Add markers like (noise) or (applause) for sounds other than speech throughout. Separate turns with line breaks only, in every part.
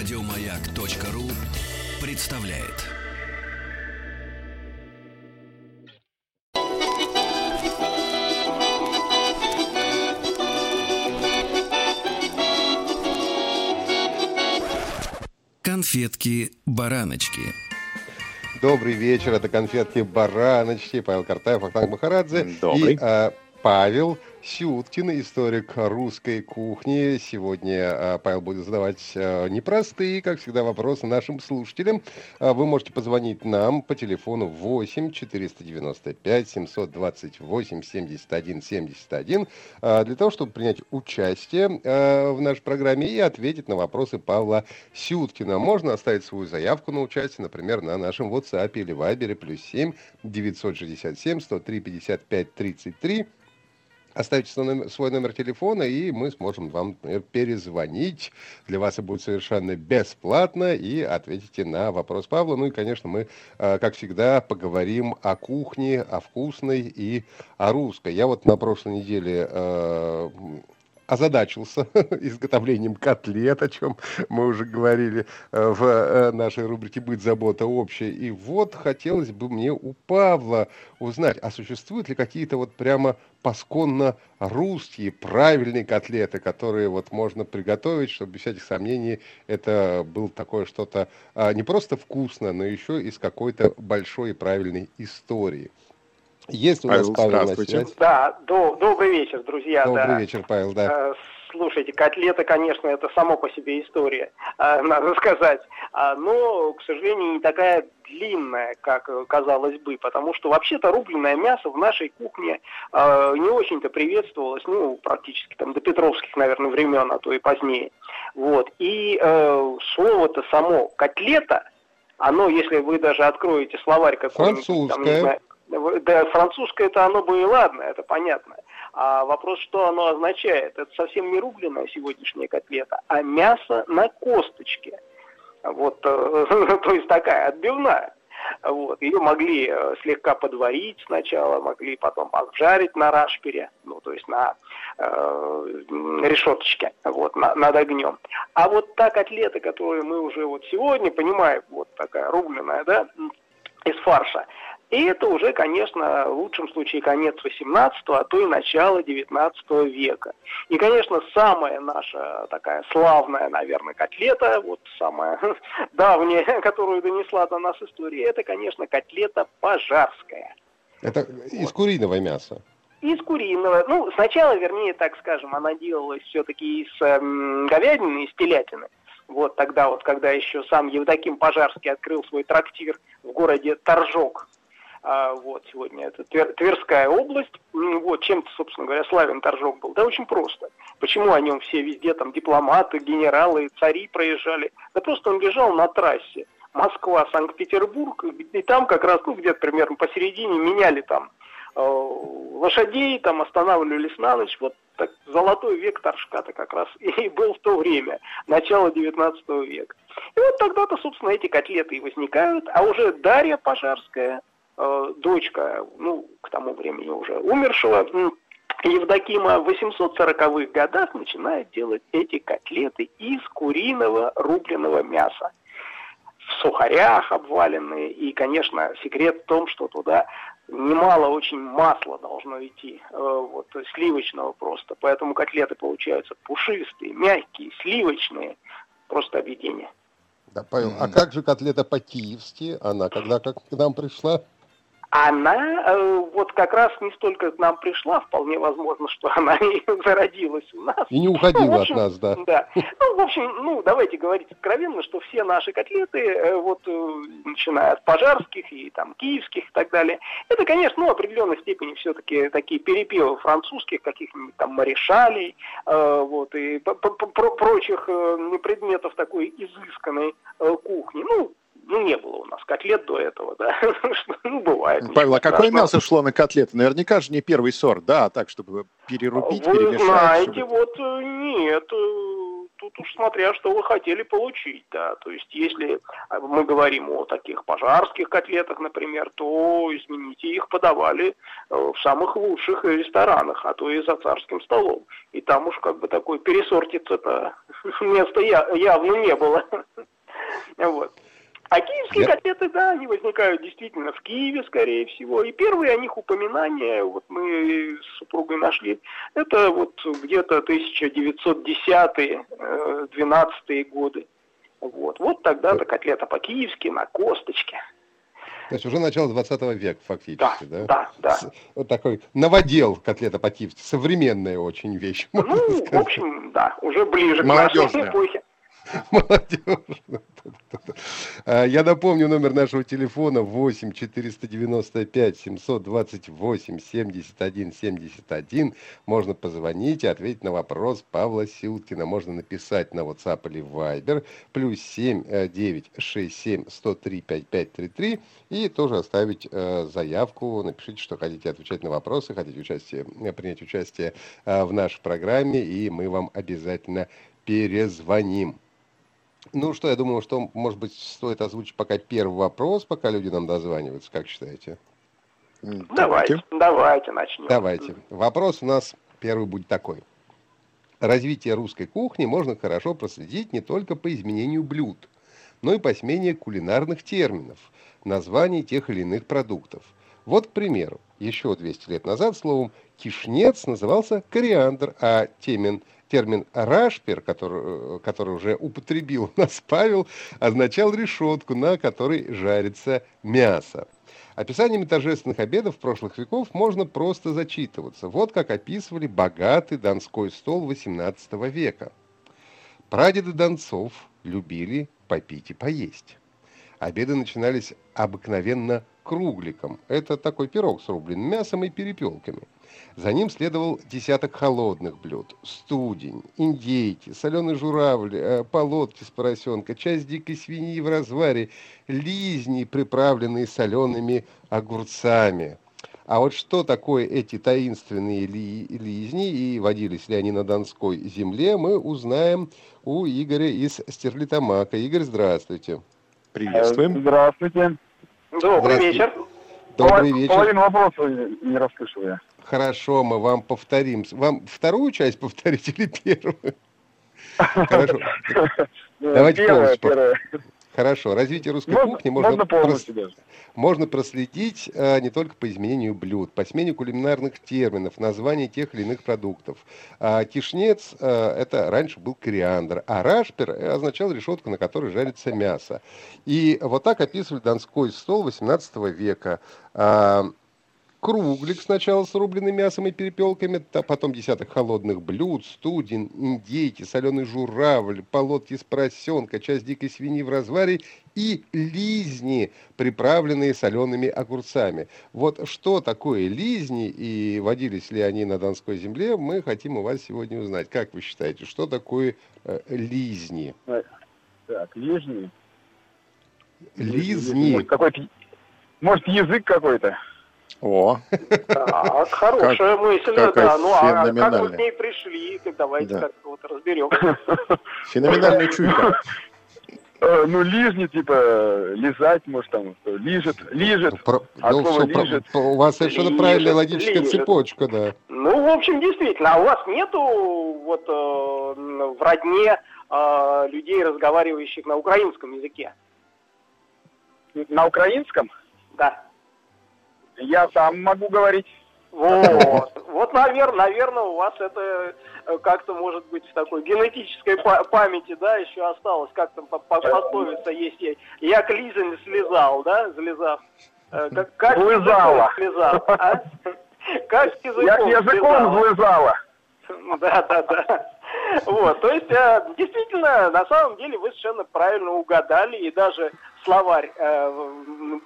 Радиомаяк.ру представляет. Конфетки-бараночки.
Добрый вечер, это конфетки-бараночки. Павел Картаев, Ахтанг Махарадзе.
Добрый.
И а, Павел Сюткин, историк русской кухни. Сегодня а, Павел будет задавать а, непростые, как всегда, вопросы нашим слушателям. А, Вы можете позвонить нам по телефону 8 495 728 71 71 а, для того, чтобы принять участие в нашей программе и ответить на вопросы Павла Сюткина. Можно оставить свою заявку на участие, например, на нашем WhatsApp или Viber плюс 7 967 103 55 33. Оставьте свой номер, телефона, и мы сможем вам, например, перезвонить. Для вас это будет совершенно бесплатно, и ответите на вопрос Павла. Ну и, конечно, мы, э, как всегда, поговорим о кухне, о вкусной и о русской. Я вот на прошлой неделе э, озадачился (laughs) изготовлением котлет, о чем мы уже говорили э, в э, нашей рубрике «Быть забота общая». И вот хотелось бы мне у Павла узнать, а существуют ли какие-то вот прямо посконно русские правильные котлеты, которые вот можно приготовить, чтобы без всяких сомнений это было такое что-то а, не просто вкусно, но еще и с какой-то большой и правильной историей. Есть у нас
Павел,
Павел на
здравствуйте.
связи?
Да, до- добрый вечер, друзья.
Добрый
да.
вечер, Павел, да.
Э, Слушайте, котлета, конечно, это само по себе история, э, (laughs) надо сказать. А, Но, к сожалению, не такая длинная, как казалось бы, потому что вообще-то рубленое мясо в нашей кухне э, не очень-то приветствовалось, ну, практически там до петровских, наверное, времен, а то и позднее. Вот. И э, слово-то само котлета, оно, если вы даже откроете словарь какой-нибудь, там, не знаю, да, французское это оно бы и ладно, это понятно. А вопрос, что оно означает? Это совсем не рубленая сегодняшняя котлета, а мясо на косточке. Вот, э, (laughs) то есть такая отбивная. Вот. Ее могли э, слегка подварить сначала, могли потом обжарить на рашпере, ну, то есть на э, решеточке, вот, на- над огнем. А вот та котлета, которую мы уже вот сегодня понимаем, вот такая рубленая, да, из фарша, и это уже, конечно, в лучшем случае конец 18 а то и начало 19 века. И, конечно, самая наша такая славная, наверное, котлета, вот самая (laughs) давняя, (laughs) которую донесла до нас история, это, конечно, котлета пожарская.
Это из куриного мяса.
Из куриного. Ну, сначала, вернее, так скажем, она делалась все-таки из эм, говядины, из телятины. Вот тогда вот, когда еще сам Евдоким Пожарский открыл свой трактир в городе Торжок. А, вот сегодня это Твер- Тверская область. Вот чем-то, собственно говоря, славен Торжок был. Да очень просто. Почему о нем все везде там дипломаты, генералы, цари проезжали? Да просто он лежал на трассе. Москва, Санкт-Петербург, и- там как раз, ну, где-то примерно посередине меняли там э, лошадей, там останавливались на ночь. Вот так, золотой век Торжка-то как раз (laughs) и был в то время, начало 19 века. И вот тогда-то, собственно, эти котлеты и возникают. А уже Дарья Пожарская, дочка, ну, к тому времени уже умершего, Евдокима в 840-х годах начинает делать эти котлеты из куриного рубленого мяса в сухарях обваленные. И, конечно, секрет в том, что туда немало очень масла должно идти, э, вот, сливочного просто. Поэтому котлеты получаются пушистые, мягкие, сливочные. Просто объедение.
Да, Павел, а как же котлета по-киевски? Она когда как к нам пришла?
Она э, вот как раз не столько к нам пришла, вполне возможно, что она (laughs) и зародилась у нас.
И не
Ну,
уходила
общем,
от нас, да.
Да. Ну, в общем, ну, давайте говорить откровенно, что все наши котлеты, э, вот, э, начиная от пожарских и там киевских и так далее, это, конечно, ну, в определенной степени все-таки такие перепевы французских, каких-нибудь там марешалей, э, вот, и про- прочих э, предметов такой изысканной э, кухни. Ну, ну, не было у нас котлет до этого, да. (laughs) Ну, бывает.
Павел, а какое
страшного.
мясо шло на котлеты? Наверняка же не первый сорт, да, так, чтобы перерубить,
Вы
перемешать.
знаете,
чтобы-
вот э, нет, э, тут уж смотря, что вы хотели получить, да. То есть, если мы говорим о таких пожарских котлетах, например, то, извините, их подавали э, в самых лучших ресторанах, а то и за царским столом. И там уж как бы такой пересортиться-то (laughs) места явно не было. (laughs) Вот. А киевские Я... котлеты, да, они возникают действительно в Киеве, скорее всего. И первые о них упоминания, вот мы с супругой нашли, это вот где-то 1910-12 э, годы. Вот, вот тогда-то котлета по-киевски на косточке.
То есть уже начало 20 века фактически,
да? Да, да. да.
Вот такой новодел котлета по-киевски, современная очень вещь. (laughs)
Ну, в общем, да, уже ближе к нашей эпохе. (laughs)
Молодежь. Я напомню номер нашего телефона 8 495 728 71 71. Можно позвонить и ответить на вопрос Павла Силкина. Можно написать на WhatsApp или Viber. Плюс 7 9 6 7 103 5533. И тоже оставить э, заявку. Напишите, что хотите отвечать на вопросы, хотите участие, принять участие э, в нашей программе. И мы вам обязательно перезвоним. Ну что, я думаю, что, может быть, стоит озвучить пока первый вопрос, пока люди нам дозваниваются, как считаете?
Давайте, давайте начнем.
Давайте. Вопрос у нас первый будет такой. Развитие русской кухни можно хорошо проследить не только по изменению блюд, но и по смене кулинарных терминов, названий тех или иных продуктов. Вот, к примеру, еще 200 лет назад словом «кишнец» назывался кориандр, а темен термин «рашпер», который, который уже употребил у (laughs) нас Павел, означал решетку, на которой жарится мясо. Описаниями торжественных обедов прошлых веков можно просто зачитываться. Вот как описывали богатый донской стол XVIII века. Прадеды донцов любили попить и поесть. Обеды начинались обыкновенно кругликом. Это такой пирог с рубленым мясом и перепелками – за ним следовал десяток холодных блюд. Студень, индейки, соленый журавль, э, полотки с поросенка, часть дикой свиньи в разваре, лизни, приправленные солеными огурцами. А вот что такое эти таинственные ли, лизни и водились ли они на Донской земле, мы узнаем у Игоря из Стерлитамака. Игорь, здравствуйте.
Приветствуем. Здравствуйте.
Добрый вечер.
Добрый вечер.
Половину вопроса не расслышал я.
Хорошо, мы вам повторим. Вам вторую часть повторить или первую? Хорошо. Давайте полностью. Хорошо. Развитие русской можно, кухни можно, можно, прос... можно проследить э, не только по изменению блюд, по смене кулинарных терминов, названий тех или иных продуктов. А кишнец э, это раньше был кориандр, а рашпер означал решетку, на которой жарится мясо. И вот так описывали донской стол 18 века. А, круглик сначала с рубленым мясом и перепелками, а потом десяток холодных блюд, студень, индейки, соленый журавль, полотки с поросенка, часть дикой свиньи в разваре и лизни, приправленные солеными огурцами. Вот что такое лизни и водились ли они на Донской земле, мы хотим у вас сегодня узнать. Как вы считаете, что такое э, лизни?
Так, лизни.
Лизни.
Может, какой-то, может язык какой-то?
О.
Так, хорошая как, мысль, да. Ну, а как вы к ней пришли? Давайте да. как-то вот разберем. (laughs)
Феноменальная чуйка. (laughs)
Э, ну, лижни, типа, лизать, может, там, лижет, лижет. Про,
а ну, все, лижет. Про, у вас совершенно лижет, правильная логическая лижет. цепочка, да.
Ну, в общем, действительно, а у вас нету вот э, в родне э, людей, разговаривающих на украинском языке?
На украинском?
Да.
Я сам могу говорить.
Вот, вот, наверное, наверное, у вас это э, как-то, может быть, в такой генетической памяти, да, еще осталось, как там пословица есть, я к Лизе не слезал, да, залезав.
Э, как, как Слезала.
слезал, а? Как
с языком Я к языком слезала.
Да, да, да. Вот, то есть, э, действительно, на самом деле вы совершенно правильно угадали, и даже словарь э,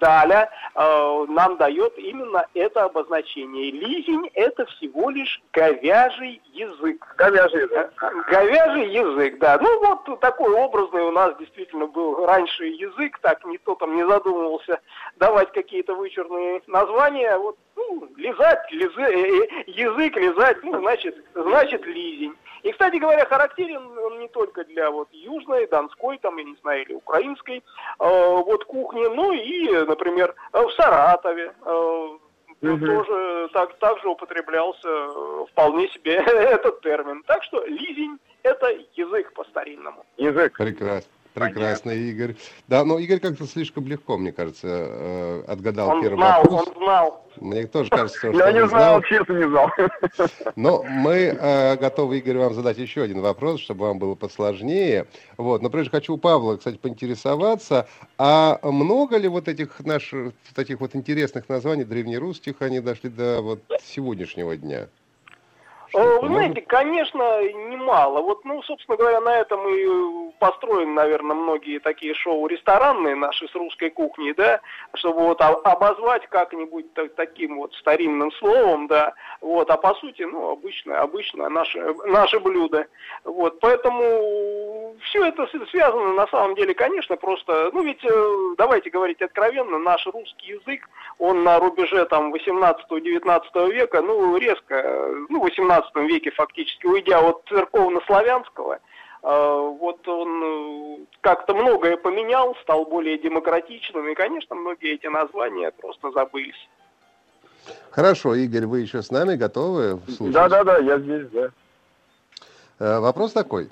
Даля э, нам дает именно это обозначение. Лизень – это всего лишь говяжий язык.
Говяжий язык.
Э, Говяжий язык, да. Ну вот такой образный у нас действительно был раньше язык, так никто там не задумывался давать какие-то вычурные названия. Вот, ну, лизать, лизы, э, э, язык лизать, ну, значит, значит лизень. И, кстати говоря, характерен он не только для вот южной, донской, там, я не знаю, или украинской э, вот кухни, но и, например, в Саратове э,
Мгм.
тоже так, также употреблялся э, вполне себе (laughs) этот термин. Так что лизень – это язык по-старинному.
Язык.
Прекрасно. Прекрасно, Игорь. Да, но Игорь как-то слишком легко, мне кажется, э, отгадал
Он
первый
знал,
вопрос.
он знал.
Мне тоже кажется, что (laughs)
Я не знал, честно не знал. (laughs)
Но мы э, готовы, Игорь, вам задать еще один вопрос, чтобы вам было посложнее. Вот. Но прежде хочу у Павла, кстати, поинтересоваться, а много ли вот этих наших таких вот интересных названий древнерусских, они дошли до вот сегодняшнего дня?
Вы знаете, конечно, немало. Вот, ну, собственно говоря, на этом и э, построены, наверное, многие такие шоу ресторанные наши с русской кухней, да, чтобы вот обозвать как-нибудь таким вот старинным словом, да, вот, а по сути, ну, обычно, обычно наши, наши блюда. Вот, поэтому все это связано, на самом деле, конечно, просто, ну, ведь, э, давайте говорить откровенно, наш русский язык, он на рубеже, там, 18-19 века, ну, резко, э, ну, 18 XIX веке фактически, уйдя от церковно-славянского, э, вот он э, как-то многое поменял, стал более демократичным, и, конечно, многие эти названия просто забылись.
Хорошо, Игорь, вы еще с нами готовы слушать?
Да, да, да, я здесь, да.
Э, вопрос такой.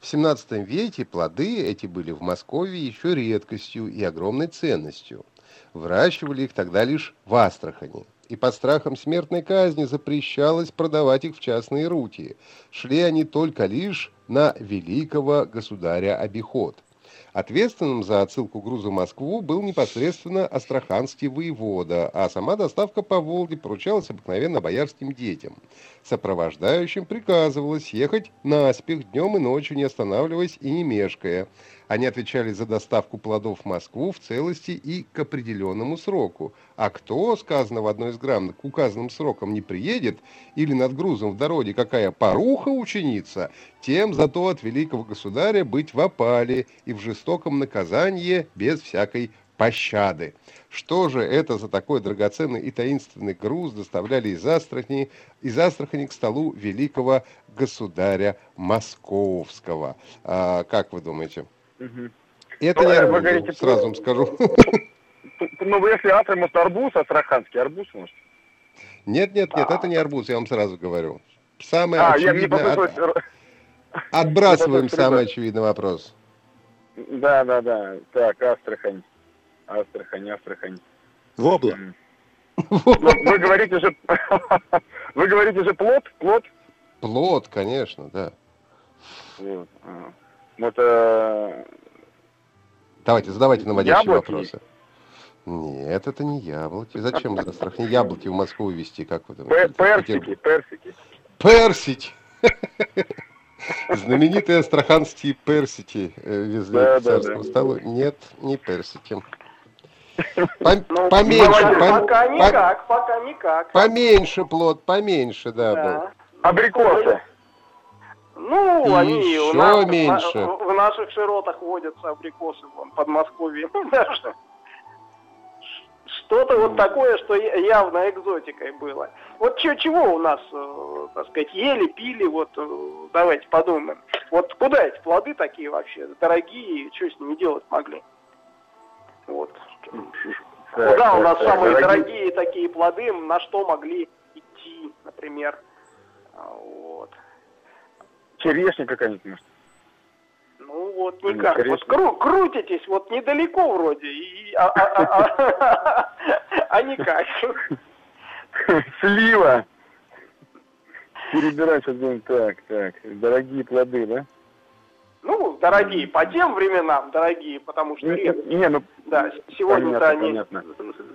В 17 веке плоды эти были в Москве еще редкостью и огромной ценностью. Выращивали их тогда лишь в Астрахани – и под страхом смертной казни запрещалось продавать их в частные руки. Шли они только лишь на великого государя обиход. Ответственным за отсылку груза в Москву был непосредственно астраханский воевода, а сама доставка по Волге поручалась обыкновенно боярским детям. Сопровождающим приказывалось ехать наспех днем и ночью, не останавливаясь и не мешкая. Они отвечали за доставку плодов в Москву в целости и к определенному сроку. А кто, сказано в одной из грамм, к указанным срокам не приедет, или над грузом в дороге какая поруха ученица, тем зато от великого государя быть в опале и в жестоком наказании без всякой пощады. Что же это за такой драгоценный и таинственный груз доставляли из Астрахани, из Астрахани к столу великого государя Московского? А, как вы думаете?
Мгм.
Это
Ну,
не
э, вы
арбуз,
говорите,
сразу вам скажу. (laughs)
Ну, если Астра, может, арбуз, астраханский арбуз, может?
Нет, нет, нет, это не арбуз, я вам сразу говорю. Самое
А, я,
очевидное, от- (laughs) отбрасываем самый очевидный вопрос.
Да, да, да. Так, Астрахань. Астрахань, Астрахань.
Вобла. (laughs)
Ну, Вы говорите же... Вы говорите же плод? Плод?
Плод, конечно, да.
Вот. это...
Давайте, задавайте наводящие
Яблоки?
вопросы. Нет, это не яблоки. Зачем из Астрахани яблоки в Москву везти, как вы думаете?
Персики, персики.
Персики! (laughs) Знаменитые астраханские персики э, везли
Да,
к царскому
да.
столу. Нет, не персики. Пом- (laughs)
Ну,
Поменьше, пом-
пока никак, пока никак.
поменьше плод, поменьше, да, был.
Да.
Абрикосы.
Ну,
И
они у
еще
нас,
меньше.
в, в наших широтах водятся абрикосы вон, Подмосковье. (laughs) Что-то вот такое, что явно экзотикой было. Вот чё- чего у нас, э, так сказать, ели, пили, вот э, давайте подумаем. Вот куда эти плоды такие вообще дорогие, что с ними делать могли? Вот.
Так,
Куда у нас
так,
самые
дорогие-
дорогие такие плоды, на что могли идти, например? А, Вот.
Черешня какая-нибудь, может?
Ну вот
Ну,
никак.
скорее
Вот кру- крутитесь вот недалеко вроде, и, а, а- а- а- (laughs) а никак. (laughs)
Слива. Перебирать будем. Так, так. Дорогие плоды, да?
Ну, дорогие, по тем временам дорогие, потому что
Не, не, ну,
Да, сегодня-то они,
понятно.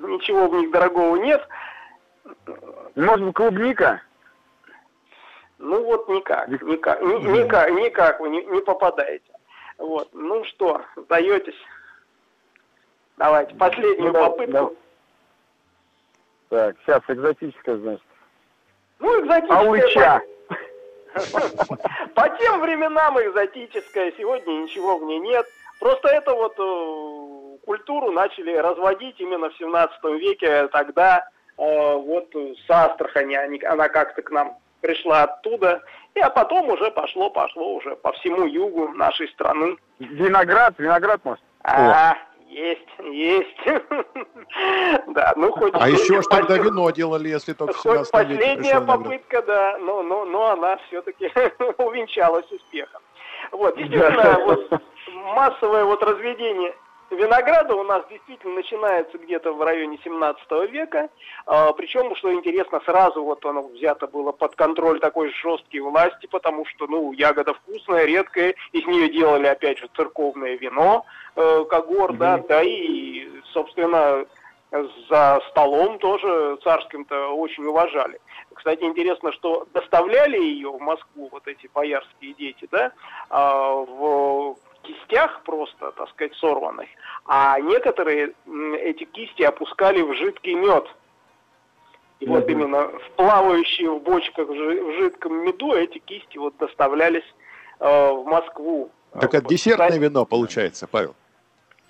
ничего в них дорогого нет.
Может клубника?
Ну вот никак,
Ник-
никак, ни- никак, никак вы не, не попадаете. Вот, ну что, сдаетесь? Давайте, последнюю
Ну, да,
попытку.
Так, сейчас экзотическое, значит.
Ну, экзотическая.
Алыча. (laughs)
По тем временам экзотическая, сегодня ничего в ней нет. Просто это вот э, культуру начали разводить именно в 17 веке, тогда э, вот с Астрахани они, она как-то к нам пришла оттуда, и а потом уже пошло, пошло уже по всему югу нашей страны.
Виноград, виноград, может?
А, есть, есть. (laughs) Да, ну хоть...
А еще ж тогда вино делали, если только
Хоть
17 веке
последняя попытка, да, но, но, но она все-таки (laughs) увенчалась успехом. Вот, действительно, вот массовое вот разведение винограда у нас действительно начинается где-то в районе 17 века, а, причем, что интересно, сразу вот оно взято было под контроль такой жесткой власти, потому что, ну, ягода вкусная, редкая, из нее делали, опять же, церковное вино, э, когор, да, да, и, собственно, за столом тоже царским-то очень уважали. Кстати, интересно, что доставляли ее в Москву, вот эти боярские дети, да, а, в кистях просто, так сказать, сорванных, а некоторые эти кисти опускали в жидкий мед. И вот именно в плавающие в бочках в жи- в жидком меду эти кисти вот доставлялись э, в Москву.
Так это
Вот,
десертное вино получается, Павел.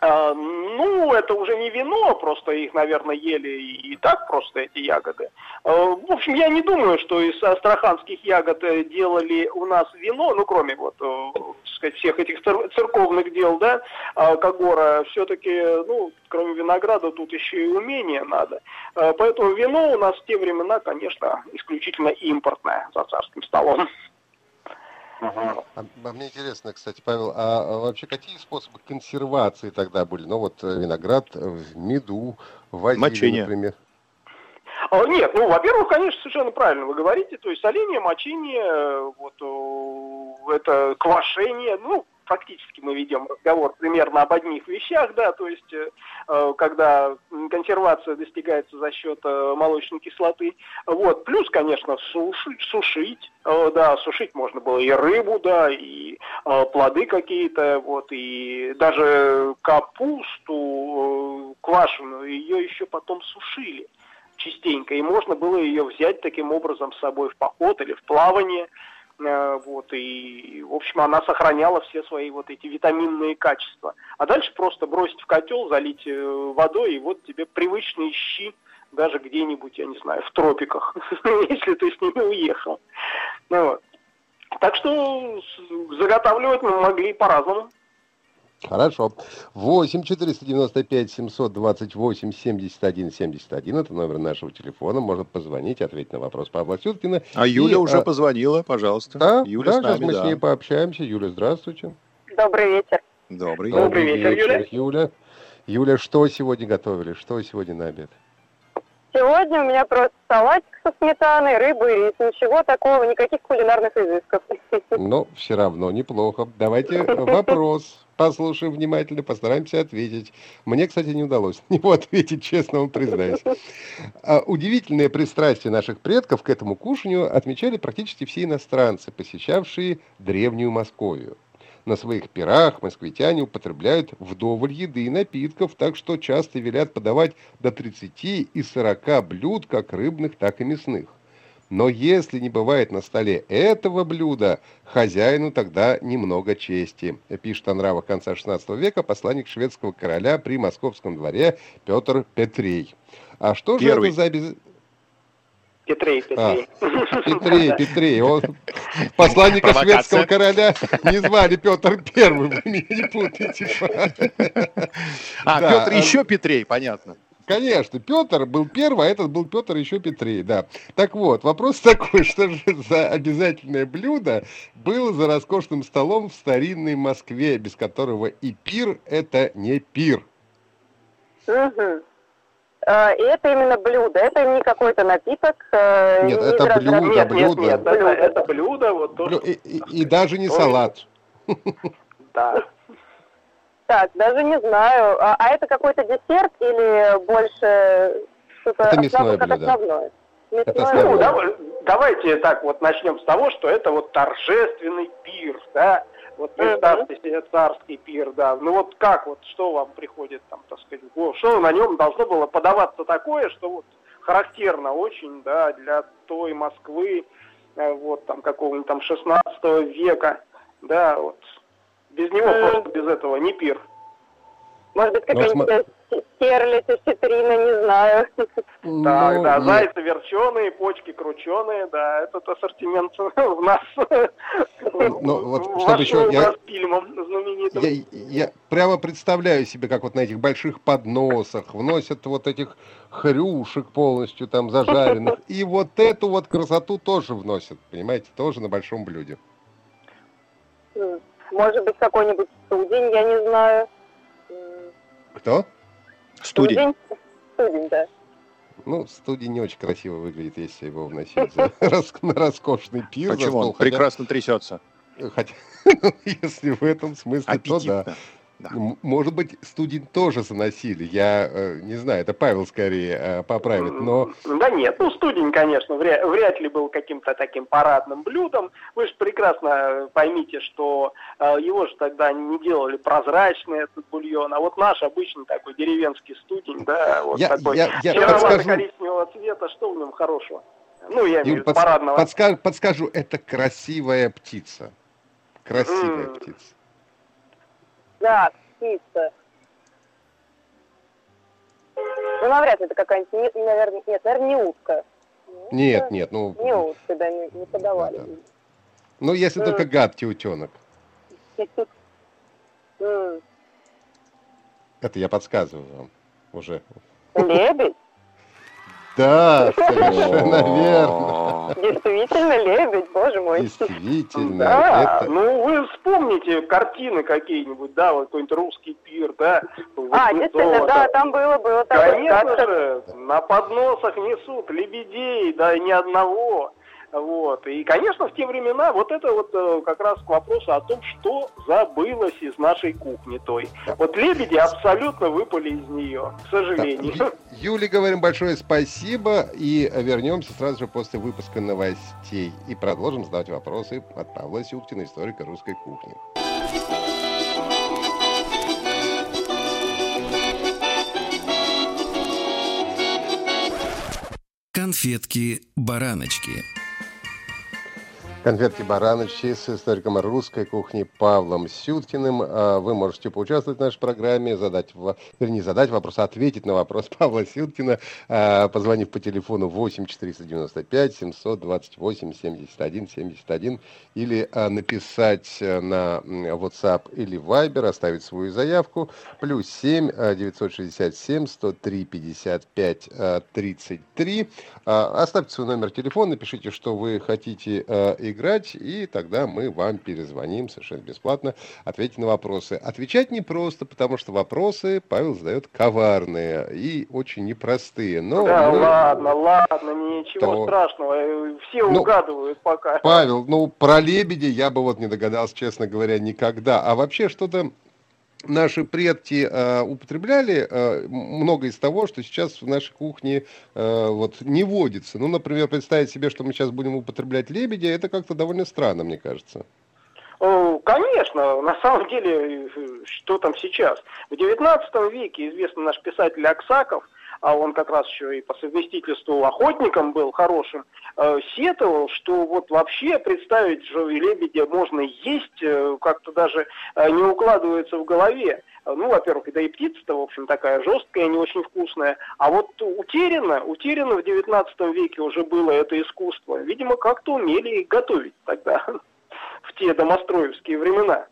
А, ну, это уже не вино, просто их, наверное, ели и, так просто эти ягоды. А, в общем, я не думаю, что из астраханских ягод э, делали у нас вино, ну, кроме вот, э, сказать, всех этих цер- церковных дел, да, а, Когора, все-таки, ну, кроме винограда, тут еще и умение надо. Поэтому вино у нас в те времена, конечно, исключительно импортное за царским столом.
А, а мне интересно, кстати, Павел, а, а вообще какие способы консервации тогда были? Ну вот э, виноград э, в меду, возили,
Мочение.
например.
А, Нет, ну, во-первых, конечно, совершенно правильно вы говорите, то есть соление, мочение, э, вот это квашение, ну, фактически мы ведем разговор примерно об одних вещах, да, то есть э, э, когда консервация достигается за счет э, молочной кислоты, вот, плюс, конечно, сушить, сушить, э, да, сушить можно было и рыбу, да, и э, плоды какие-то, вот, и даже капусту э, квашеную, ее еще потом сушили частенько, и можно было ее взять таким образом с собой в поход или в плавание, вот, и, в общем, она сохраняла все свои вот эти витаминные качества. А дальше просто бросить в котел, залить э, водой, и вот тебе привычные щи, даже где-нибудь, я не знаю, в тропиках, (laughs) если ты с ними уехал. Ну, вот. Так что заготавливать мы могли по-разному.
Хорошо. 8 495 728 71 71. Это номер нашего телефона. Можно позвонить, ответить на вопрос Павла Сюткина.
А
И,
Юля уже
а,
позвонила, пожалуйста.
Да,
Юля
да,
с
сейчас
нами,
мы с
да.
ней пообщаемся. Юля, здравствуйте.
Добрый вечер.
Добрый.
Добрый вечер, Юля.
Юля. Юля, что сегодня готовили? Что сегодня на обед?
Сегодня у меня просто салатик со сметаной, рыба и рис. Ничего такого, никаких кулинарных изысков. (laughs)
Но все равно неплохо. Давайте вопрос. Послушаем внимательно, постараемся ответить. Мне, кстати, не удалось на него (laughs) ответить, честно вам признаюсь. А, Удивительное пристрастие наших предков к этому кушанию отмечали практически все иностранцы, посещавшие древнюю Московию. На своих пирах москвитяне употребляют вдоволь еды и напитков, так что часто велят подавать до 30 и 40 блюд, как рыбных, так и мясных. Но если не бывает на столе этого блюда, хозяину тогда немного чести, пишет о нравах конца XVI века посланник шведского короля при московском дворе Петр Петрей. А что же
Первый.
это за обяз...
Петрей,
А,
Петрей.
Петрей, Петрей. Он, посланника
Провокация.
шведского короля не звали Петр Первый, вы меня не путайте.
А,
Да,
Петр
а-
еще Петрей, понятно.
Конечно, Петр был первый, а этот был Петр еще Петрей, да. Так вот, вопрос такой, (laughs) что же за обязательное блюдо было за роскошным столом в старинной Москве, без которого и пир – это не пир.
Мгм. Э, И это именно блюдо, это не какой-то напиток. э,
Нет,
не
это блюдо,
Нет, нет,
блюдо.
нет, это,
Блюдо.
это блюдо, вот то,
Блю-
что-
И, и- и даже не
Ой.
салат. (laughs)
да.
Так, даже не знаю. А, а это какой-то десерт или больше что-то
Это мясное
основное,
блюдо.
основное?
Это основное.
Ну, давайте так вот начнем с того, что это вот торжественный пир, да, Вот представьте себе царский пир, да. Ну вот как, вот что вам приходит там, так сказать, что на нем должно было подаваться такое, что вот характерно очень, да, для той Москвы, э, вот там какого-нибудь там 16 века, да, вот. Без него просто без этого не пир.
Может быть,
Ну,
какая-нибудь стерлядь, осетрина, не знаю.
Так,
Ну,
да,
нет.
зайцы верченые, почки крученые, да, этот ассортимент (laughs) в нас
Ну, вот, чтобы еще я-
с фильмом знаменитым.
Я, я прямо представляю себе, как вот на этих больших подносах вносят вот этих хрюшек полностью там зажаренных. (laughs) И вот эту вот красоту тоже вносят, понимаете, тоже на большом блюде.
Может быть, какой-нибудь студень, я не знаю.
Кто?
Студень.
Студень, да.
Ну, студий не очень красиво выглядит, если его вносить за (laughs) на роскошный пир.
Почему? Он прекрасно трясется.
хотя, (laughs) ну, если в этом смысле, то да.
Да.
Может быть, студень тоже заносили. Я э, не знаю, это Павел скорее э, поправит, но
Да нет, ну студень, конечно, вряд, вряд ли был каким-то таким парадным блюдом. Вы же прекрасно э, поймите, что э, его же тогда не делали прозрачный этот бульон, а вот наш обычный такой деревенский студень, да, вот
я,
такой
я, я подскажу,
серовато-коричневого цвета, что в нем хорошего? Ну, я имею в виду
подс-
парадного.
подска- подскажу, это красивая птица. Красивая
М.
птица.
Да, птица. Ну, навряд ли это какая-нибудь, не- наверное, нет, наверное, не утка.
Нет, нет, ну,
Не утка, да, не, не подавали.
Да, ну если
М.
только гадкий утенок.
М,
Это я подсказываю вам уже.
Лебедь?
Да, совершенно верно.
Действительно, лебедь, боже мой.
Действительно,
Да,
это...
ну вы вспомните картины какие-нибудь, да, вот какой-нибудь русский пир, да.
А, действительно, да, там было, было.
Конечно же, на подносах несут лебедей, да, ни одного. Вот. И, конечно, в те времена вот это вот э, как раз к вопросу о том, что забылось из нашей кухни той. Вот лебеди абсолютно выпали из нее, к сожалению.
Так, Ю- Юле говорим большое спасибо и вернемся сразу же после выпуска новостей и продолжим задавать вопросы от Павла Сюткина, историка русской кухни.
Конфетки-бараночки.
Конфетки бараночки с историком русской кухни Павлом Сюткиным. А, Вы можете поучаствовать в нашей программе, задать, вернее, задать вопрос, ответить на вопрос (laughs) Павла Сюткина, а, позвонив по телефону 8 495 728 71 71 или а, написать э, на WhatsApp или Viber, оставить свою заявку, плюс 7 а, 967 103 55 а, 33. А, Оставьте свой номер телефона, напишите, что вы хотите э, играть, и тогда мы вам перезвоним совершенно бесплатно, ответить на вопросы. Отвечать непросто, потому что вопросы Павел задает коварные и очень непростые. Но
Да
мы-
ладно, ладно, ничего
То-
страшного. э, Все
Ну,
угадывают пока.
Павел, ну про лебеди я бы вот не догадался, честно говоря, никогда. А вообще что-то наши предки э, употребляли э, много из того, что сейчас в нашей кухне э, вот не водится. Ну, например, представить себе, что мы сейчас будем употреблять лебедя, это как-то довольно странно, мне кажется.
Конечно, на самом деле, э, что там сейчас? В XIX веке известный наш писатель Аксаков, а он как раз еще и по совместительству охотником был хорошим, э, сетовал, что вот вообще представить, что и лебедя можно есть, э, как-то даже э, не укладывается в голове. Ну, во-первых, да и птица-то, в общем, такая жесткая, не очень вкусная. А вот утеряно, утеряно в XIX веке уже было это искусство. Видимо, как-то умели готовить тогда, (laughs) в те домостроевские времена.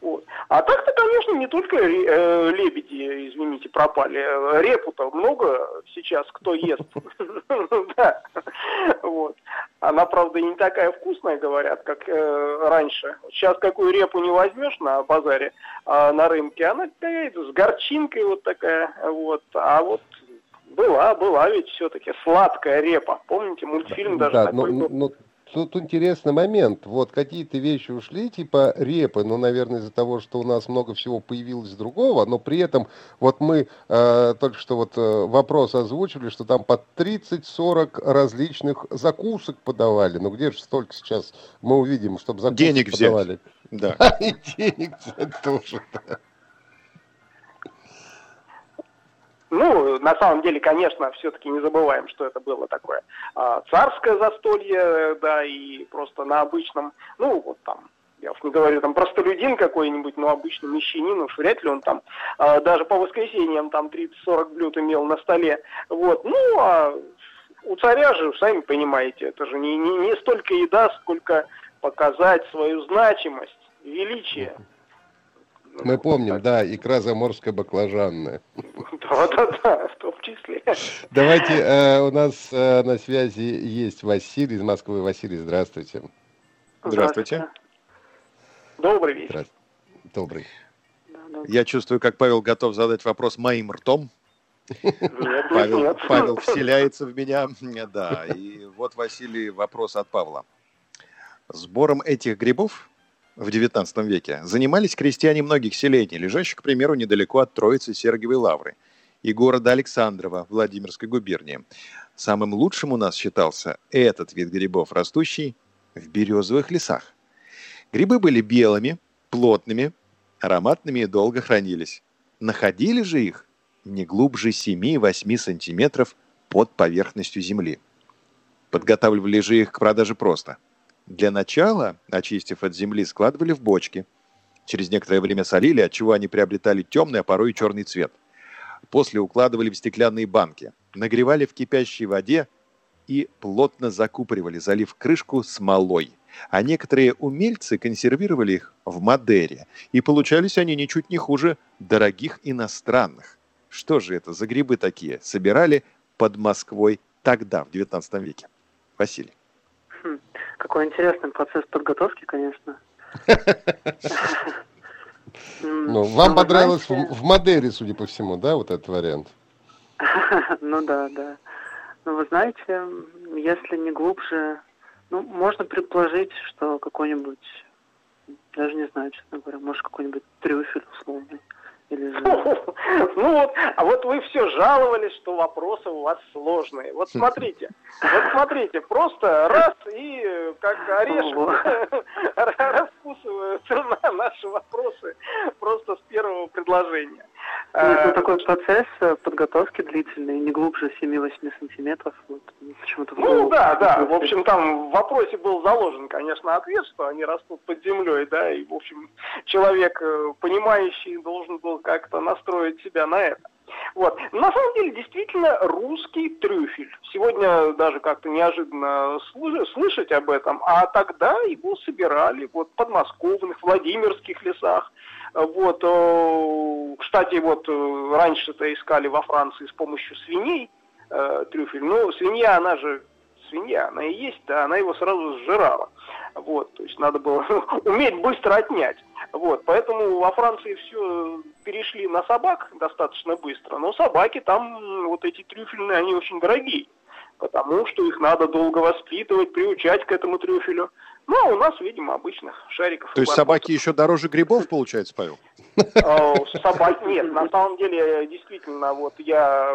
Вот. А так-то, конечно, не только э, лебеди, извините, пропали. Репу-то много сейчас кто ест. (laughs) Она, правда, не такая вкусная, говорят, как э, раньше. Сейчас какую репу не возьмешь на базаре, а на рынке, она какая-то с горчинкой вот такая. Вот. А вот была, была ведь все-таки сладкая репа. Помните, мультфильм даже
да,
такой
ну,
был?
ну, тут интересный момент. Вот какие-то вещи ушли, типа репы, ну, наверное, из-за того, что у нас много всего появилось другого, но при этом вот мы э, только что вот э, вопрос озвучили, что там по 30-40 различных закусок подавали. Ну, где же столько сейчас мы увидим, чтобы закусок
Денег
подавали?
взять. Да. (laughs)
И денег взять тоже, да.
Ну, на самом деле, конечно, все-таки не забываем, что это было такое а, царское застолье, да, и просто на обычном, ну, вот там, я уж не говорю, там, простолюдин какой-нибудь, но обычный мещанин, уж вряд ли он там, а, даже по воскресеньям там 30-40 блюд имел на столе, вот, ну, а у царя же, сами понимаете, это же не, не, не столько еда, сколько показать свою значимость, величие.
Мы помним, да, икра заморская баклажанная. (laughs)
Да-да-да, в том числе.
Давайте, э, у нас э, на связи есть Василий из Москвы. Василий, здравствуйте.
Здравствуйте.
Добрый вечер.
Здравствуйте. Добрый.
Я чувствую, как Павел готов задать вопрос моим ртом.
Нет,
Павел,
нет.
Павел вселяется в меня. Да, и вот, Василий, вопрос от Павла. Сбором этих грибов в XIX веке занимались крестьяне многих селений, лежащих, к примеру, недалеко от Троицы Сергиевой Лавры и города Александрова Владимирской губернии. Самым лучшим у нас считался этот вид грибов, растущий в березовых лесах. Грибы были белыми, плотными, ароматными и долго хранились. Находили же их не глубже 7-8 сантиметров под поверхностью земли. Подготавливали же их к продаже просто. Для начала, очистив от земли, складывали в бочки. Через некоторое время солили, отчего они приобретали темный, а порой и черный цвет. После укладывали в стеклянные банки, нагревали в кипящей воде и плотно закупоривали, залив крышку смолой. А некоторые умельцы консервировали их в Мадере, и получались они ничуть не хуже дорогих иностранных. Что же это за грибы такие? Собирали под Москвой тогда, в 19 веке. Василий.
Какой интересный процесс подготовки, конечно. (laughs)
Ну, вам понравилось в, Мадере, судя по всему, да, вот этот вариант? (laughs)
Ну да, да. Ну, вы знаете, если не глубже, ну, можно предположить, что какой-нибудь, даже не знаю, честно говоря, может, какой-нибудь трюфель условный. Или же... (laughs)
Ну вот, а вот вы все жаловались, что вопросы у вас сложные. Вот смотрите, вот смотрите, просто раз и как орешек (laughs) раскусываются на наши вопросы просто с первого предложения.
Нет, ну
Э,
такой процесс э, подготовки длительный, не глубже 7-8 сантиметров. Вот, почему-то в
Ну да, да. В общем, там в вопросе был заложен, конечно, ответ, что они растут под землей, да, и, в общем, человек, э, понимающий, должен был как-то настроить себя на это. Вот. На самом деле, действительно, русский трюфель. Сегодня даже как-то неожиданно слы- слышать об этом, а тогда его собирали вот в подмосковных, Владимирских лесах. Вот, э, кстати, вот э, раньше-то искали во Франции с помощью свиней э, трюфель. Ну, свинья, она же свинья, она и есть, да, она его сразу сжирала. Вот, то есть надо было (laughs) уметь быстро отнять. Вот, поэтому во Франции все перешли на собак достаточно быстро, но собаки там, вот эти трюфельные, они очень дорогие, потому что их надо долго воспитывать, приучать к этому трюфелю. Ну, у нас, видимо, обычных шариков.
То есть собаки еще дороже грибов, получается, Павел?
Э, Собак нет. На самом деле, действительно, вот я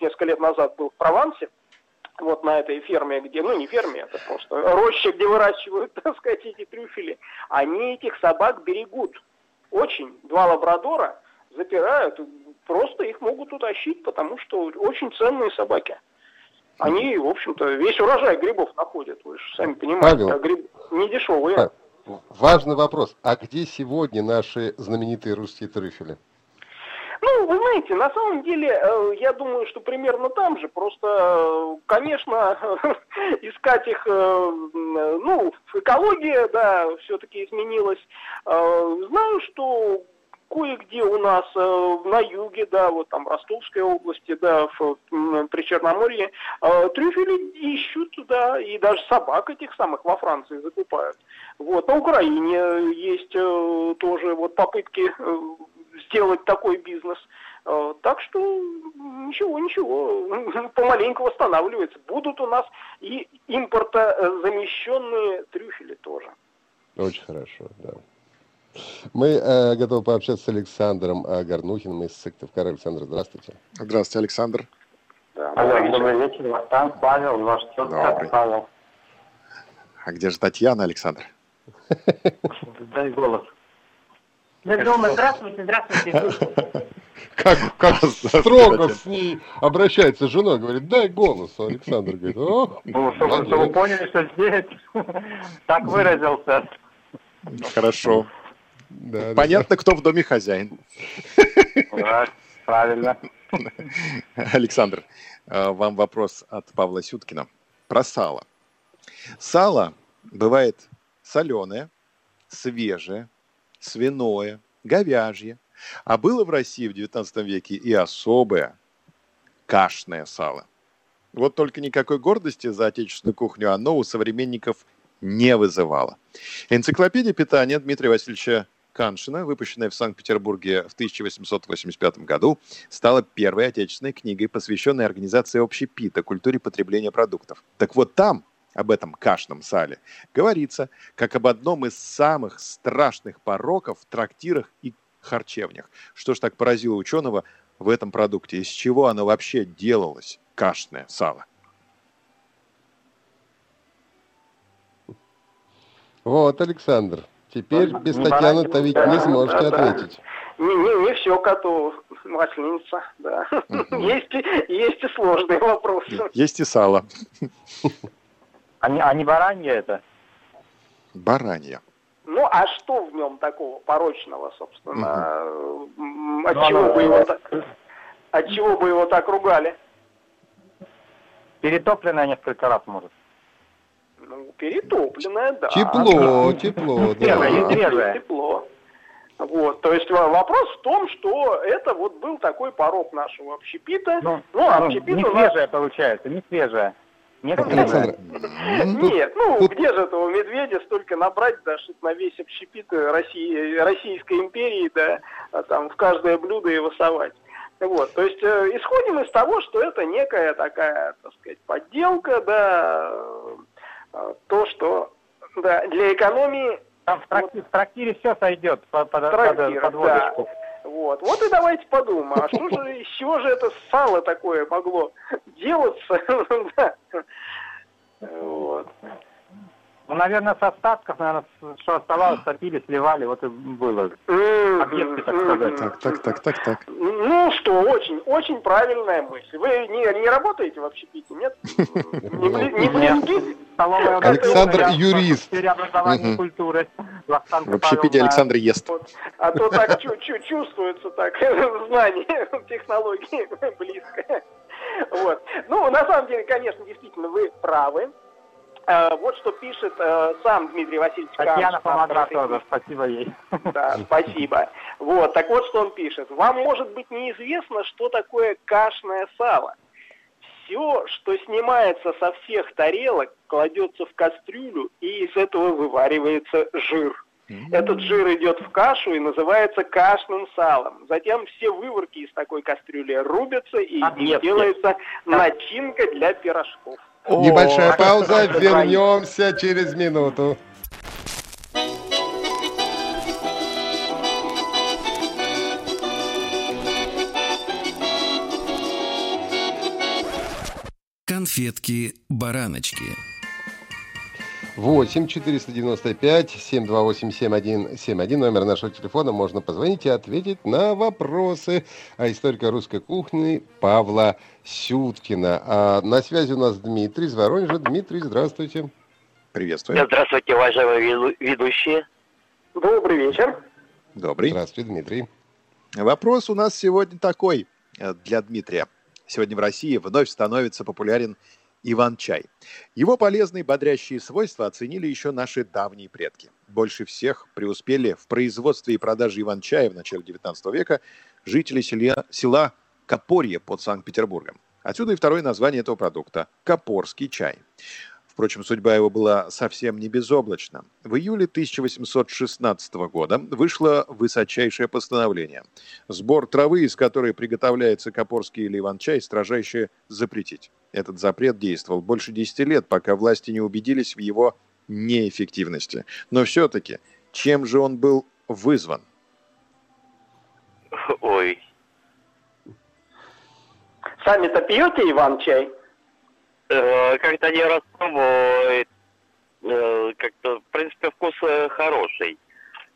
несколько лет назад был в Провансе, вот на этой ферме, где, ну не ферме, это просто роще, где выращивают, (laughs) так сказать, эти трюфели. Они этих собак берегут. Очень. Два лабрадора запирают, просто их могут утащить, потому что очень ценные собаки. Они, в общем-то, весь урожай грибов находят, вы же сами понимаете,
Павел.
а гриб не дешевые.
Павел. Важный вопрос. А где сегодня наши знаменитые русские трюфели?
Ну, вы знаете, на самом деле, э, я думаю, что примерно там же. Просто, э, конечно, (laughs) искать их, э, ну, экология, да, все-таки изменилась. Знаю, что кое-где у нас э, на юге, да, вот там в Ростовской области, да, в, м, при Черноморье, э, трюфели ищут, да, и даже собак этих самых во Франции закупают. Вот, на Украине есть э, тоже вот попытки сделать такой бизнес. Так что ничего, ничего, (laughs) помаленьку восстанавливается. Будут у нас и импортозамещенные трюфели тоже.
Очень хорошо, да. Мы э, готовы пообщаться с Александром э, Горнухиным из Сыктывкара. Александр, здравствуйте.
Здравствуйте, Александр.
Да, Алло, добрый вечер. Вахтанг, Павел, ваш тетка Павел.
А где же Татьяна, Александр? (laughs)
Дай голос. Я думаю, здравствуйте, здравствуйте.
Как, как строго с ней обращается жена, говорит, дай голос. А Александр говорит, ох,
ну, чтобы, чтобы вы поняли, что здесь (laughs) так выразился.
Хорошо. Да, Понятно, да. кто в доме хозяин.
Да, правильно.
Александр, э, вам вопрос от Павла Сюткина про сало. Сало бывает соленое, свежее, свиное, говяжье. А было в России в 19 веке и особое кашное сало. Вот только никакой гордости за отечественную кухню оно у современников не вызывало. Энциклопедия питания Дмитрия Васильевича Каншина, выпущенная в Санкт-Петербурге в 1885 году, стала первой отечественной книгой, посвященной организации общепита, культуре потребления продуктов. Так вот там об этом кашном сале, говорится как об одном из самых страшных пороков в трактирах и харчевнях. Что ж так поразило ученого в этом продукте? Из чего оно вообще делалось, кашное сало?
Вот, Александр, теперь без Татьяны-то ведь не сможете ответить.
Не, не, не все коту масленица, да. (laughs) Есть, есть и сложные вопросы.
Есть и сало.
А не, а не баранье это?
Баранье.
Ну, а что в нем такого порочного, собственно? Угу. От, чего бы его так, от чего бы его так ругали?
Перетопленное несколько раз, может.
Ну, перетопленное, да.
Тепло, тепло,
да. Свежее,
Тепло. Вот, то есть вопрос в том, что это вот был такой порог нашего общепита.
Ну, ну, общепит не свежее нас... получается, не свежее.
Нет, Александр, нет, ну тут... где же этого медведя столько набрать, да, чтобы на весь общепит России, Российской империи, да, а там в каждое блюдо его совать. Вот, то есть э, исходим из того, что это некая такая, так сказать, подделка, да, то, что да, для экономии...
Там в, тракти, вот, в трактире все сойдет под, под, трактир, под водочку. Да.
Вот. вот и давайте подумаем, а что же, из чего же это сало такое могло делаться? (laughs)
вот. Ну, наверное, с остатков, наверное, что оставалось, топили, сливали, вот и было.
Объекты, так сказать. Так, так, так, так, так.
Ну что, очень, очень правильная мысль. Вы не, не работаете в общепите, нет? Не
близки? Александр юрист.
Переобразование культуры.
В общепите Александр ест.
А то так чувствуется так (laughs) знание технологии (laughs) близко. Вот. Ну, на самом деле, конечно, действительно, вы правы. Э, вот что пишет э, сам Дмитрий Васильевич
Татьяна помогла тоже, спасибо ей.
Да, спасибо. Вот, так вот, что он пишет. Вам может быть неизвестно, что такое кашное сало. Все, что снимается со всех тарелок, кладется в кастрюлю, и из этого вываривается жир. Этот жир идет в кашу и называется кашным салом. Затем все выворки из такой кастрюли рубятся и Объедки. делается начинка для пирожков.
Небольшая пауза, вернемся через минуту.
Конфетки-бараночки.
8 495 728 7171 номер нашего телефона. Можно позвонить и ответить на вопросы о историка русской кухни Павла Сюткина. А на связи у нас Дмитрий из Воронежа. Дмитрий, здравствуйте.
Приветствую.
Здравствуйте, уважаемые ведущие.
Добрый вечер.
Добрый.
Здравствуйте, Дмитрий.
Вопрос у нас сегодня такой э, для Дмитрия. Сегодня в России вновь становится популярен Иван-чай. Его полезные бодрящие свойства оценили еще наши давние предки. Больше всех преуспели в производстве и продаже Иван-чая в начале XIX века жители села, села Копорье под Санкт-Петербургом. Отсюда и второе название этого продукта – Копорский чай. Впрочем, судьба его была совсем не безоблачна. В июле 1816 года вышло высочайшее постановление. Сбор травы, из которой приготовляется копорский или иван-чай, строжайше запретить. Этот запрет действовал больше 10 лет, пока власти не убедились в его неэффективности. Но все-таки, чем же он был вызван?
Ой.
Сами-то пьете Иван-чай?
Э, Как-то не распробовал. э, Как-то, в принципе, вкус э, хороший.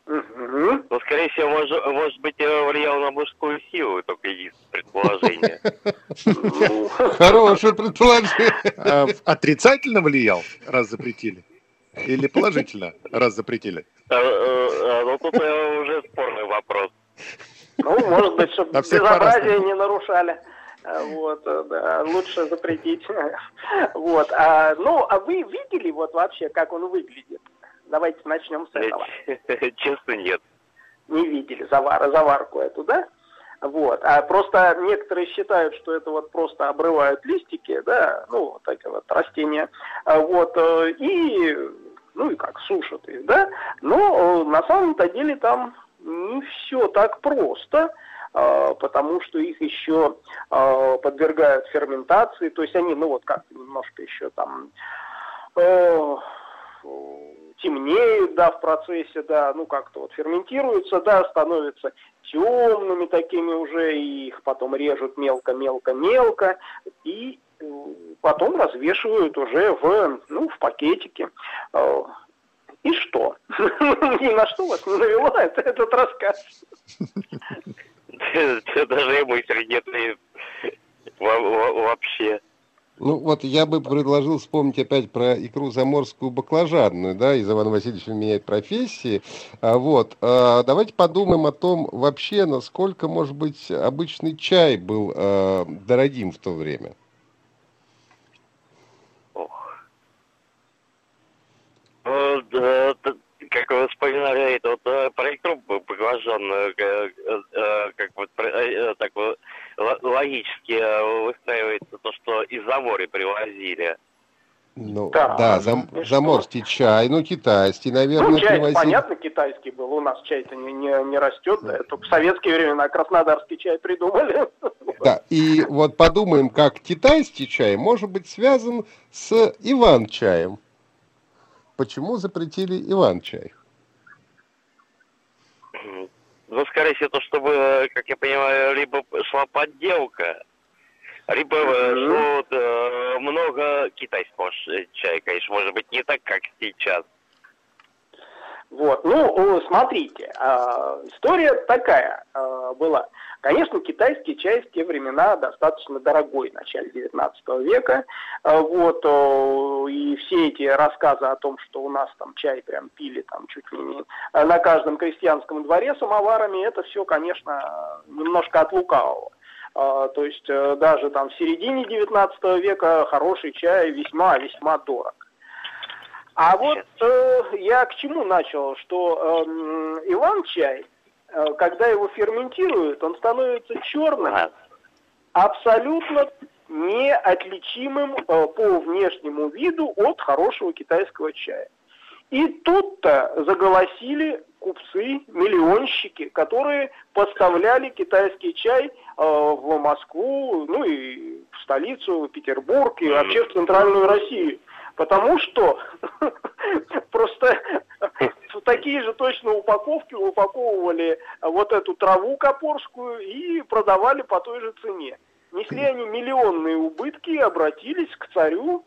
Мгм.
Но, скорее всего, может, может быть, влиял на мужскую силу, только единственное предположение.
Хорошее предположение.
А, Отрицательно влиял, раз запретили? Или положительно, раз запретили?
Э, Ну, тут уже спорный вопрос.
Ну, может быть, чтобы безобразие не нарушали. Вот, э, да, лучше запретить. (laughs) Вот, а, ну, а вы видели вот вообще, как он выглядит? Давайте начнем с этого. (laughs)
Честно, нет.
Не видели завар, заварку эту, да? Вот. А просто некоторые считают, что это вот просто обрывают листики, да, ну, вот эти вот растения, А вот, э, и, ну, и как, сушат их, да, но э, на самом-то деле там не все так просто, э, потому что их еще э, подвергают ферментации, то есть они, ну, вот как немножко еще там э, темнеют, да, в процессе, да, ну, как-то вот ферментируются, да, становятся темными такими уже, и их потом режут мелко-мелко-мелко, и э, потом развешивают уже в, ну, в пакетике. Э, И что? (laughs) Ни на что вас не навело это- этот рассказ. (laughs)
Даже нет и во- во- вообще.
Ну вот я бы предложил вспомнить опять про икру заморскую баклажанную, да, из Ивана Васильевича меняет профессии. А, вот, а, давайте подумаем о том вообще, насколько, может быть, обычный чай был а, дорогим в то время.
Ох. Ну, да, да, как вы вспоминали, вот э, про икру б- баклажанную, э, э, как вот про- так вот л- логически э, выстраивается то, что из-за моря привозили.
Ну,
Да,
да, зам-
что?
заморский чай, ну, китайский, наверное,
Ну, чай,
привозили.
понятно, китайский был. У нас чай-то не, не, не растет. да, Только в советские времена краснодарский чай придумали.
Да, и вот подумаем, как китайский чай может быть связан с Иван-чаем. Почему запретили Иван-чай?
Ну, скорее всего, то, чтобы, э, как я понимаю, либо шла подделка, либо шло э, много китайского чая, конечно, может быть, не так, как сейчас.
Вот, ну, смотрите, а, история такая а, была. Конечно, китайский чай в те времена достаточно дорогой, в начале 19 века. А, Вот, и все эти рассказы о том, что у нас там чай прям пили там чуть ли не на каждом крестьянском дворе самоварами, это все, конечно, немножко от лукавого. То есть э, даже там в середине 19 века хороший чай весьма-весьма дорог. А вот э, я к чему начал, что эм, Иван-чай, э, когда его ферментируют, он становится черным, абсолютно неотличимым э, по внешнему виду от хорошего китайского чая. И тут-то заголосили купцы, миллионщики, которые поставляли китайский чай э, в Москву, ну и в столицу, Петербург и вообще в центральную Россию. Потому что (laughs) просто в такие же точно упаковки упаковывали вот эту траву копорскую и продавали по той же цене. Несли они миллионные убытки и обратились к царю.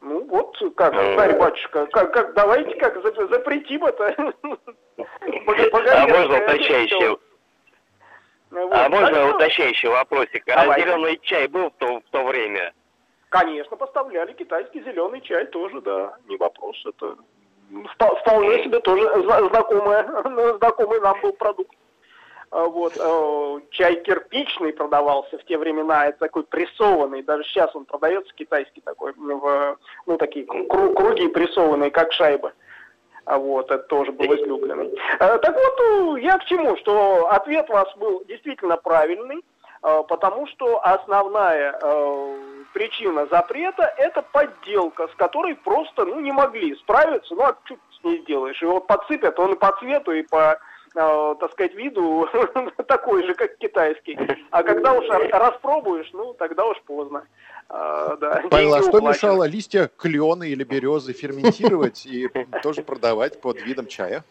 Ну вот, как, царь батюшка, как, как, давайте как за- запретим это. (laughs)
А можно уточняющий.
Вот.
а можно уточняющий вопросик? А зеленый чай был в то время?
Конечно, поставляли китайский зеленый чай тоже, да, не вопрос. Это впо- вполне себе тоже зна- знакомый, (laughs) знакомый нам был продукт. А Вот, э, чай кирпичный продавался в те времена, это такой прессованный, даже сейчас он продается китайский такой, в, ну, такие кру- круги прессованные, как шайбы. А вот, это тоже был излюбленный. Э, Так вот, э, я к чему, что ответ у вас был действительно правильный, потому что основная э, причина запрета – это подделка, с которой просто ну, не могли справиться. Ну, а что с ней сделаешь? Его подсыпят, он и по цвету, и по э, так сказать, виду (laughs) такой же, как китайский. А когда уж распробуешь, ну, тогда уж поздно.
А, да, Павел, а что мешало листья клена или березы ферментировать и тоже продавать под видом чая?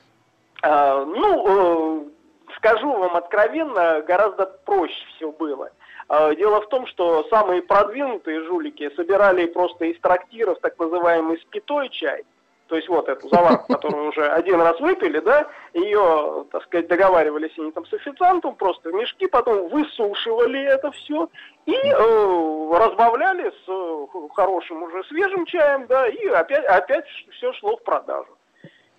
А, ну, э, скажу вам откровенно, гораздо проще все было. А, дело в том, что самые продвинутые жулики собирали просто из трактиров так называемый спитой чай, то есть вот эту заварку, (laughs) которую уже один раз выпили, да, ее, так сказать, договаривались они там с официантом, просто в мешки, потом высушивали это все и э, разбавляли с э, хорошим уже свежим чаем, да, и опять, опять все шло в продажу.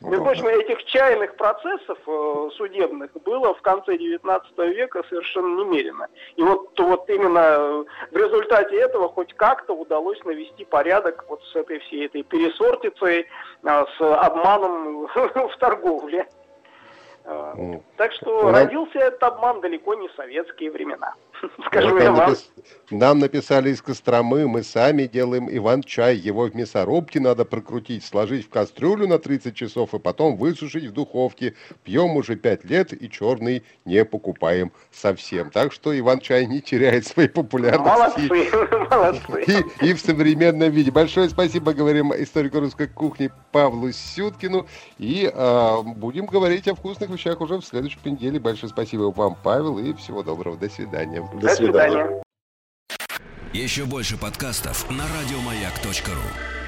Между прочим, этих чайных процессов э, судебных было в конце XIX века совершенно немерено. И вот, вот именно в результате этого хоть как-то удалось навести порядок вот с этой всей этой пересортицей, э, с обманом (laughs) в торговле. Э, так что родился этот обман далеко не в советские времена. (laughs)
Скажу вот я вам. Напис... Нам написали из Костромы, мы сами делаем Иван-чай. Его в мясорубке надо прокрутить, сложить в кастрюлю на 30 часов и потом высушить в духовке. Пьем уже 5 лет и черный не покупаем совсем. Так что Иван-чай не теряет своей популярности. Молодцы, (laughs) молодцы. И, и в современном виде. Большое спасибо, говорим историку русской кухни Павлу Сюткину. И э, будем говорить о вкусных вещах уже в следующем неделе. Большое спасибо вам, Павел, и всего доброго. До свидания.
До, До свидания. Еще больше подкастов на радиомаяк.ру